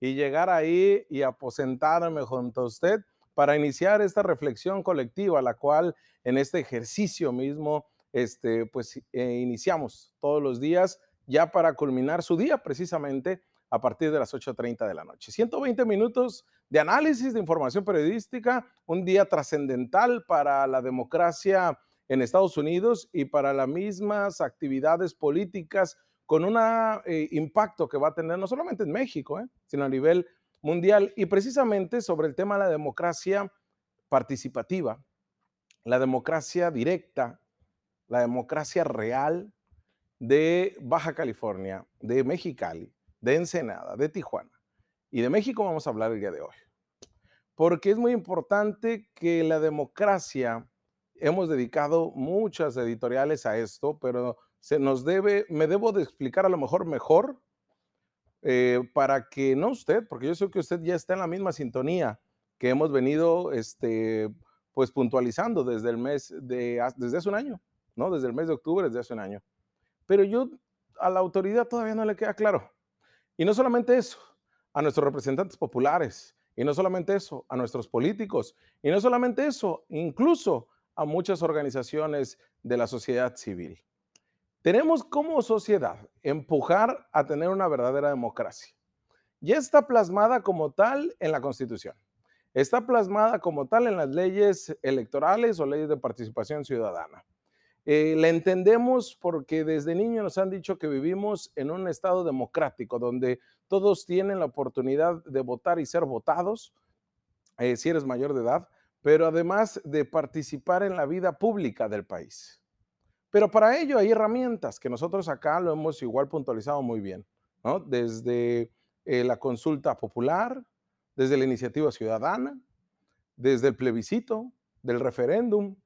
y llegar ahí y aposentarme junto a usted para iniciar esta reflexión colectiva, la cual en este ejercicio mismo, este, pues eh, iniciamos todos los días ya para culminar su día precisamente a partir de las 8.30 de la noche. 120 minutos de análisis, de información periodística, un día trascendental para la democracia en Estados Unidos y para las mismas actividades políticas con un eh, impacto que va a tener no solamente en México, eh, sino a nivel mundial. Y precisamente sobre el tema de la democracia participativa, la democracia directa, la democracia real de Baja California, de Mexicali, de Ensenada, de Tijuana y de México vamos a hablar el día de hoy. Porque es muy importante que la democracia, hemos dedicado muchas editoriales a esto, pero se nos debe, me debo de explicar a lo mejor mejor eh, para que no usted, porque yo sé que usted ya está en la misma sintonía que hemos venido este, pues puntualizando desde el mes de, desde hace un año, ¿no? Desde el mes de octubre, desde hace un año. Pero yo a la autoridad todavía no le queda claro. Y no solamente eso, a nuestros representantes populares, y no solamente eso, a nuestros políticos, y no solamente eso, incluso a muchas organizaciones de la sociedad civil. Tenemos como sociedad empujar a tener una verdadera democracia. Ya está plasmada como tal en la Constitución. Está plasmada como tal en las leyes electorales o leyes de participación ciudadana. Eh, la entendemos porque desde niños nos han dicho que vivimos en un estado democrático donde todos tienen la oportunidad de votar y ser votados, eh, si eres mayor de edad, pero además de participar en la vida pública del país. Pero para ello hay herramientas que nosotros acá lo hemos igual puntualizado muy bien. Desde eh, la consulta popular, desde la iniciativa ciudadana, desde el plebiscito, del referéndum,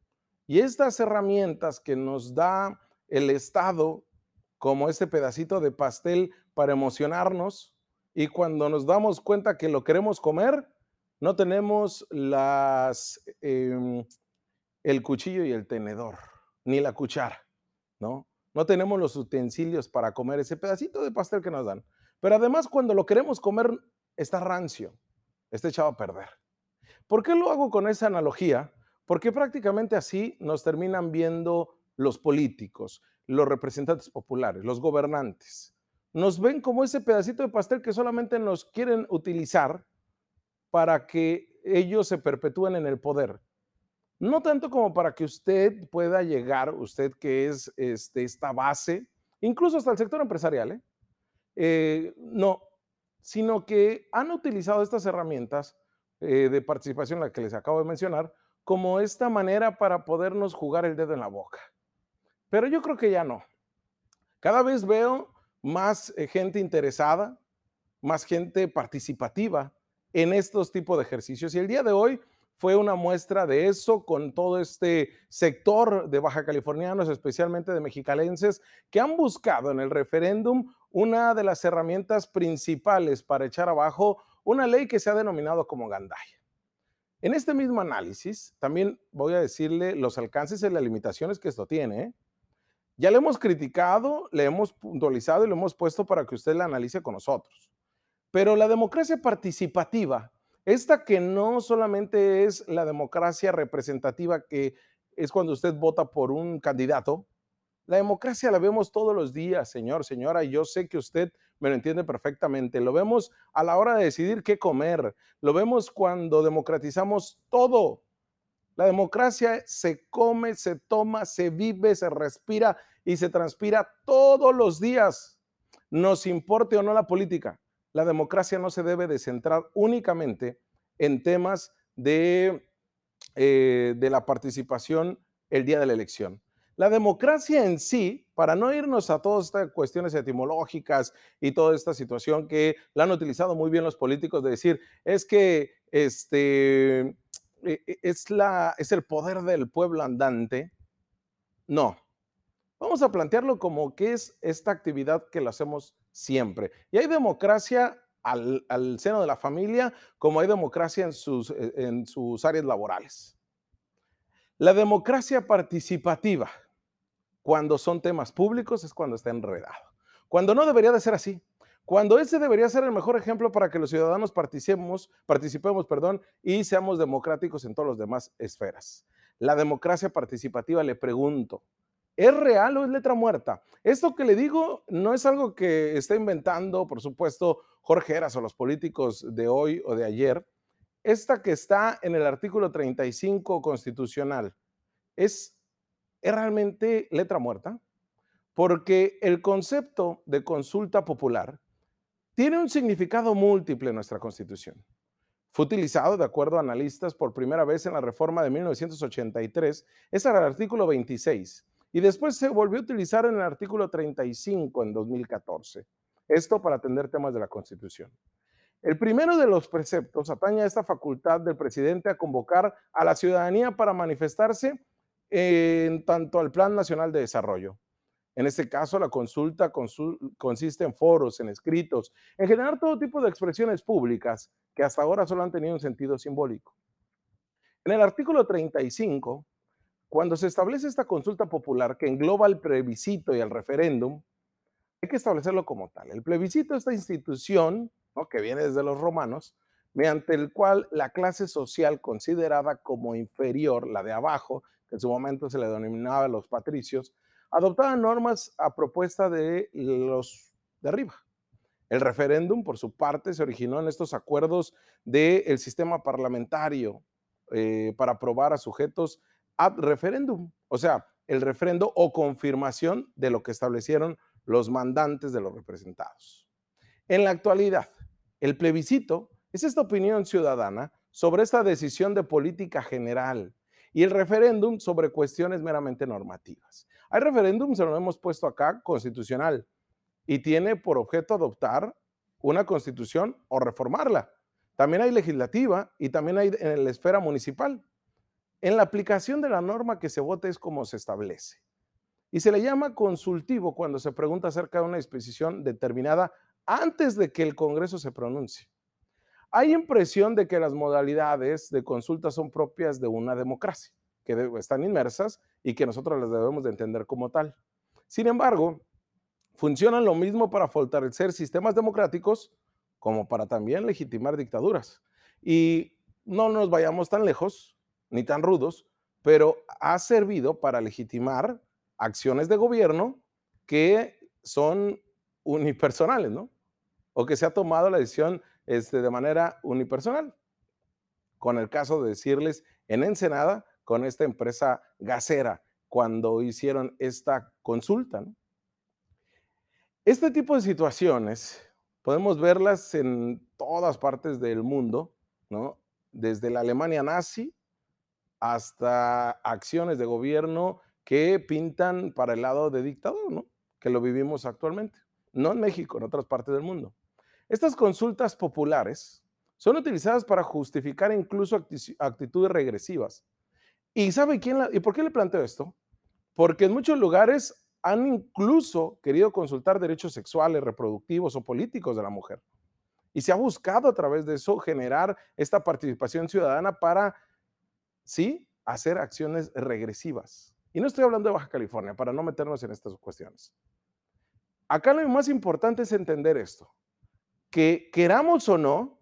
y estas herramientas que nos da el Estado, como este pedacito de pastel para emocionarnos, y cuando nos damos cuenta que lo queremos comer, no tenemos las, em, el cuchillo y el tenedor, ni la cuchara, ¿no? No tenemos los utensilios para comer ese pedacito de pastel que nos dan. Pero además, cuando lo queremos comer, está rancio, está echado a perder. ¿Por qué lo hago con esa analogía? Porque prácticamente así nos terminan viendo los políticos, los representantes populares, los gobernantes. Nos ven como ese pedacito de pastel que solamente nos quieren utilizar para que ellos se perpetúen en el poder. No tanto como para que usted pueda llegar, usted que es este, esta base, incluso hasta el sector empresarial, ¿eh? Eh, no, sino que han utilizado estas herramientas eh, de participación, la que les acabo de mencionar, como esta manera para podernos jugar el dedo en la boca. Pero yo creo que ya no. Cada vez veo más gente interesada, más gente participativa en estos tipos de ejercicios. Y el día de hoy fue una muestra de eso con todo este sector de baja californianos, especialmente de mexicalenses, que han buscado en el referéndum una de las herramientas principales para echar abajo una ley que se ha denominado como Gandaya. En este mismo análisis, también voy a decirle los alcances y las limitaciones que esto tiene. ¿eh? Ya le hemos criticado, le hemos puntualizado y lo hemos puesto para que usted la analice con nosotros. Pero la democracia participativa, esta que no solamente es la democracia representativa, que es cuando usted vota por un candidato, la democracia la vemos todos los días, señor, señora, yo sé que usted me lo entiende perfectamente. Lo vemos a la hora de decidir qué comer. Lo vemos cuando democratizamos todo. La democracia se come, se toma, se vive, se respira y se transpira todos los días. Nos importe o no la política. La democracia no se debe de centrar únicamente en temas de, eh, de la participación el día de la elección. La democracia en sí, para no irnos a todas estas cuestiones etimológicas y toda esta situación que la han utilizado muy bien los políticos de decir, es que este, e, e, es, la, es el poder del pueblo andante. No, vamos a plantearlo como que es esta actividad que lo hacemos siempre. Y hay democracia al, seno de la familia, como hay democracia en sus, en sus áreas laborales. La democracia participativa cuando son temas públicos es cuando está enredado. Cuando no debería de ser así. cuando ese debería ser el mejor ejemplo para que los ciudadanos participemos, participemos perdón, y seamos democráticos en todas las demás esferas. La democracia participativa, le pregunto, ¿es real o es letra muerta? Esto que le digo no es algo que está inventando, por supuesto, Jorge Heras o los políticos de hoy o de ayer. Esta que está en el artículo 35 constitucional, ¿es, ¿es realmente letra muerta? Porque el concepto de consulta popular tiene un significado múltiple en nuestra Constitución. Fue utilizado, de acuerdo a analistas, por primera vez en la reforma de 1983, ese era el artículo 26, y después se volvió a utilizar en el artículo 35 en 2014. Esto para atender temas de la Constitución. El primero de los preceptos atañe a esta facultad del presidente a convocar a la ciudadanía para manifestarse en tanto al Plan Nacional de Desarrollo. En este caso, la consulta consiste en foros, en escritos, en generar todo tipo de expresiones públicas que hasta ahora solo han tenido un sentido simbólico. En el artículo 35, cuando se establece esta consulta popular que engloba el plebiscito y el referéndum, hay que establecerlo como tal. El plebiscito es esta institución que viene desde los romanos, mediante el cual la clase social considerada como inferior, la de abajo, que en su momento se le denominaba los patricios, adoptaba normas a propuesta de los de arriba. El referéndum, por su parte, se originó en estos acuerdos del sistema parlamentario eh, para aprobar a sujetos ad referéndum, o sea, el referendo o confirmación de lo que establecieron los mandantes de los representados. En la actualidad, el plebiscito es esta opinión ciudadana sobre esta decisión de política general y el referéndum sobre cuestiones meramente normativas. Hay referéndum, se lo hemos puesto acá, constitucional, y tiene por objeto adoptar una constitución o reformarla. También hay legislativa y también hay en la esfera municipal. En la aplicación de la norma que se vote es como se establece. Y se le llama consultivo cuando se pregunta acerca de una disposición determinada antes de que el Congreso se pronuncie. Hay impresión de que las modalidades de consulta son propias de una democracia, que están inmersas y que nosotros las debemos de entender como tal. Sin embargo, funcionan lo mismo para fortalecer sistemas democráticos como para también legitimar dictaduras. Y no nos vayamos tan lejos ni tan rudos, pero ha servido para legitimar acciones de gobierno que son unipersonales, ¿no? O que se ha tomado la decisión este, de manera unipersonal. Con el caso de decirles en Ensenada, con esta empresa gasera, cuando hicieron esta consulta. Este tipo de situaciones podemos verlas en todas partes del mundo, ¿no? Desde la Alemania nazi hasta acciones de gobierno que pintan para el lado de dictador, ¿no? Que lo vivimos actualmente. No en México, en otras partes del mundo. Estas consultas populares son utilizadas para justificar incluso actitudes regresivas. ¿Y sabe quién y por qué le planteo esto? Porque en muchos lugares han incluso querido consultar derechos sexuales, reproductivos o políticos de la mujer. Y se ha buscado a través de eso generar esta participación ciudadana para, sí, hacer acciones regresivas. Y no estoy hablando de Baja California, para no meternos en estas cuestiones. Acá lo más importante es entender esto que queramos o no,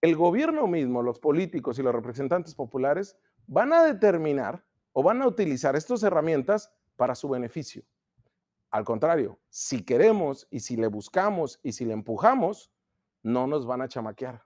el gobierno mismo, los políticos y los representantes populares van a determinar o van a utilizar estas herramientas para su beneficio. Al contrario, si queremos y si le buscamos y si le empujamos, no nos van a chamaquear.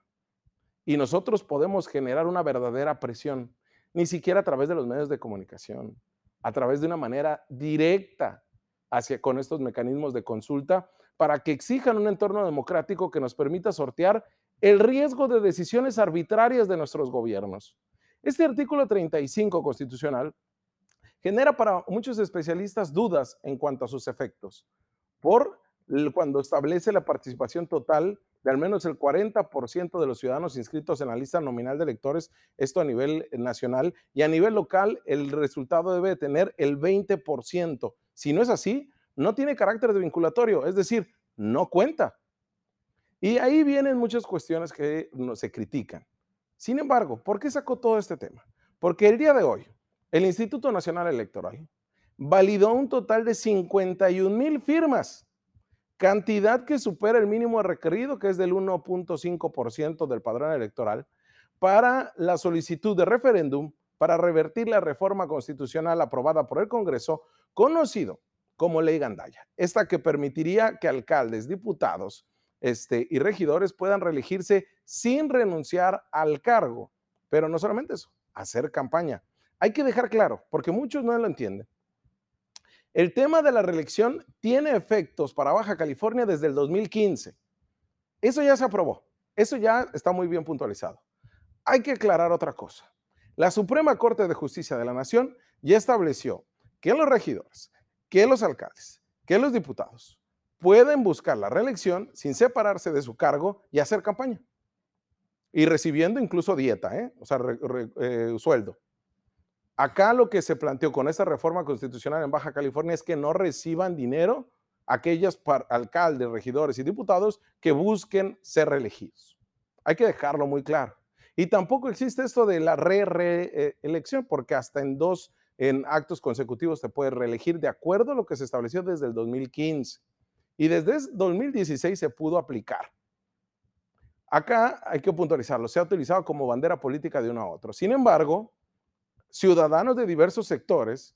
Y nosotros podemos generar una verdadera presión, ni siquiera a través de los medios de comunicación, a través de una manera directa hacia con estos mecanismos de consulta para que exijan un entorno democrático que nos permita sortear el riesgo de decisiones arbitrarias de nuestros gobiernos. Este artículo 35 constitucional genera para muchos especialistas dudas en cuanto a sus efectos, por cuando establece la participación total de al menos el 40% de los ciudadanos inscritos en la lista nominal de electores, esto a nivel nacional, y a nivel local el resultado debe tener el 20%. Si no es así, no tiene carácter de vinculatorio, es decir, no cuenta. Y ahí vienen muchas cuestiones que se critican. Sin embargo, ¿por qué sacó todo este tema? Porque el día de hoy, el Instituto Nacional Electoral validó un total de 51 mil firmas cantidad que supera el mínimo requerido, que es del 1.5% del padrón electoral, para la solicitud de referéndum para revertir la reforma constitucional aprobada por el Congreso, conocido como Ley Gandaya. Esta que permitiría que alcaldes, diputados este, y regidores puedan reelegirse sin renunciar al cargo. Pero no solamente eso, hacer campaña. Hay que dejar claro, porque muchos no lo entienden. El tema de la reelección tiene efectos para Baja California desde el 2015. Eso ya se aprobó. Eso ya está muy bien puntualizado. Hay que aclarar otra cosa. La Suprema Corte de Justicia de la Nación ya estableció que los regidores, que los alcaldes, que los diputados pueden buscar la reelección sin separarse de su cargo y hacer campaña. Y recibiendo incluso dieta, ¿eh? o sea, eh, sueldo. Acá lo que se planteó con esta reforma constitucional en Baja California es que no reciban dinero aquellos alcaldes, regidores y diputados que busquen ser reelegidos. Hay que dejarlo muy claro. Y tampoco existe esto de la re-reelección, porque hasta en dos en actos consecutivos te puedes reelegir de acuerdo a lo que se estableció desde el 2015. Y desde 2016 se pudo aplicar. Acá hay que puntualizarlo, se ha utilizado como bandera política de uno a otro. Sin embargo, ciudadanos de diversos sectores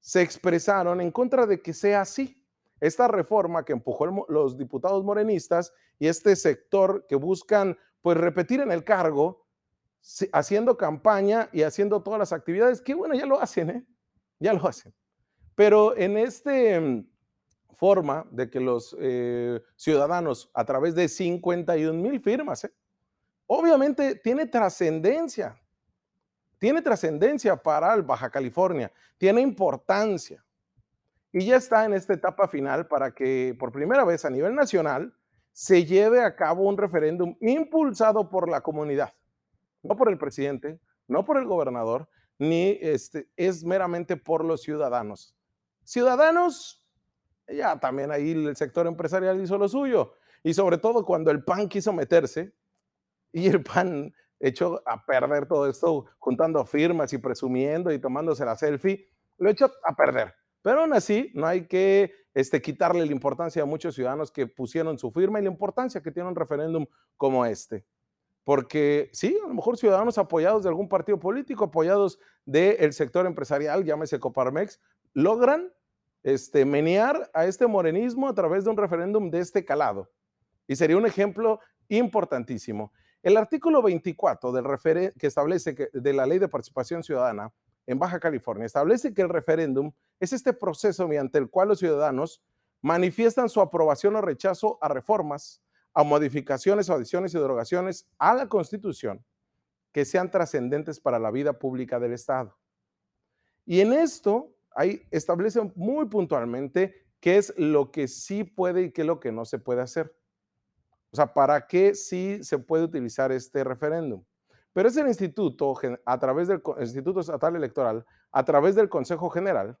se expresaron en contra de que sea así. Esta reforma que empujó los diputados morenistas y este sector que buscan pues repetir en el cargo, haciendo campaña y haciendo todas las actividades, que bueno, ya lo hacen, ¿eh? Ya lo hacen. Pero en este mm, forma de que los eh, ciudadanos a través de 51 mil firmas, ¿eh? obviamente tiene trascendencia, tiene trascendencia para Baja California, tiene importancia. Y ya está en esta etapa final para que por primera vez a nivel nacional se lleve a cabo un referéndum impulsado por la comunidad, no por el presidente, no por el gobernador, ni este, es meramente por los ciudadanos. Ciudadanos, ya también ahí el sector empresarial hizo lo suyo. Y sobre todo cuando el PAN quiso meterse, y el PAN echó a perder todo esto juntando firmas y presumiendo y tomándose la selfie, lo echó a perder. Pero aún así, no hay que este, quitarle la importancia a muchos ciudadanos que pusieron su firma y la importancia que tiene un referéndum como este. Porque sí, a lo mejor ciudadanos apoyados de algún partido político, apoyados del sector empresarial, llámese Coparmex, logran este, menear a este morenismo a través de un referéndum de este calado. Y sería un ejemplo importantísimo. El artículo 24 del que establece de la Ley de Participación Ciudadana en Baja California establece que el referéndum es este proceso mediante el cual los ciudadanos manifiestan su aprobación o rechazo a reformas, a modificaciones adiciones y derogaciones a la Constitución que sean trascendentes para la vida pública del Estado. Y en esto ahí establece muy puntualmente qué es lo que sí puede y qué es lo que no se puede hacer. O sea, ¿para qué sí se puede utilizar este referéndum? Pero es el instituto, a través del Instituto Estatal Electoral, a través del Consejo General,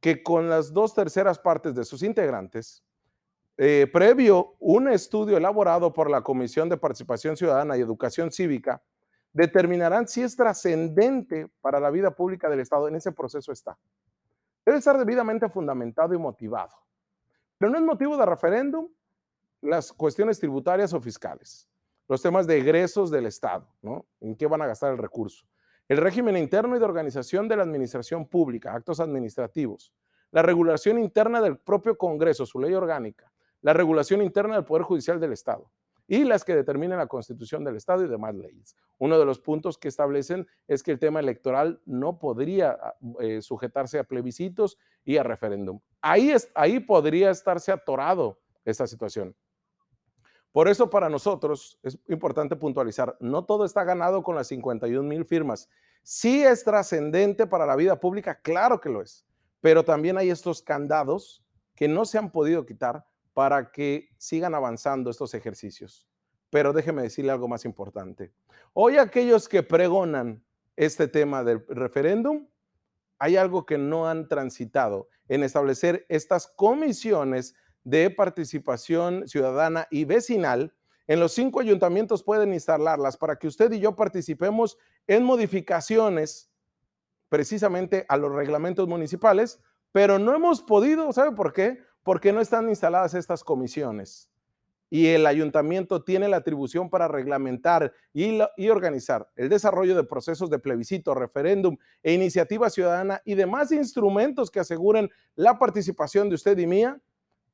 que con las dos terceras partes de sus integrantes, eh, previo un estudio elaborado por la Comisión de Participación Ciudadana y Educación Cívica, determinarán si es trascendente para la vida pública del Estado. En ese proceso está. Debe estar debidamente fundamentado y motivado. Pero no es motivo de referéndum las cuestiones tributarias o fiscales, los temas de egresos del Estado, ¿no? ¿En qué van a gastar el recurso? El régimen interno y de organización de la administración pública, actos administrativos, la regulación interna del propio Congreso, su ley orgánica, la regulación interna del Poder Judicial del Estado y las que determinen la constitución del Estado y demás leyes. Uno de los puntos que establecen es que el tema electoral no podría eh, sujetarse a plebiscitos y a referéndum. Ahí, es, ahí podría estarse atorado esta situación. Por eso para nosotros es importante puntualizar, no todo está ganado con las 51 mil firmas. Sí es trascendente para la vida pública, claro que lo es, pero también hay estos candados que no se han podido quitar para que sigan avanzando estos ejercicios. Pero déjeme decirle algo más importante. Hoy aquellos que pregonan este tema del referéndum, hay algo que no han transitado en establecer estas comisiones de participación ciudadana y vecinal, en los cinco ayuntamientos pueden instalarlas para que usted y yo participemos en modificaciones precisamente a los reglamentos municipales, pero no hemos podido, ¿sabe por qué? Porque no están instaladas estas comisiones y el ayuntamiento tiene la atribución para reglamentar y, organizar el desarrollo de procesos de plebiscito, referéndum e iniciativa ciudadana y demás instrumentos que aseguren la participación de usted y mía,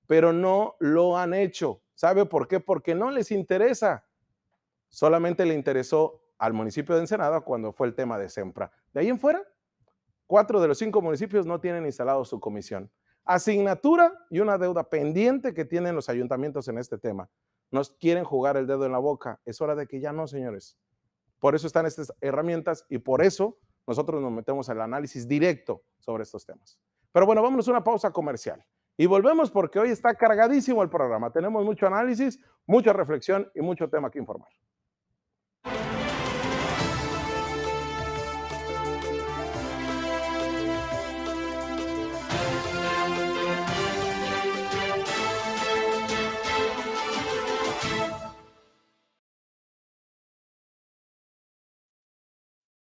pero no lo han hecho. ¿Sabe por qué? Porque no les interesa. Solamente le interesó al municipio de Ensenada cuando fue el tema de Sempra. De ahí en fuera, cuatro de los cinco municipios no tienen instalado su comisión asignatura y una deuda pendiente que tienen los ayuntamientos en este tema. Nos quieren jugar el dedo en la boca. Es hora de que ya no, señores. Por eso están estas herramientas y por eso nosotros nos metemos al análisis directo sobre estos temas. Pero bueno, vámonos a una pausa comercial. Y volvemos porque hoy está cargadísimo el programa. Tenemos mucho análisis, mucha reflexión y mucho tema que informar.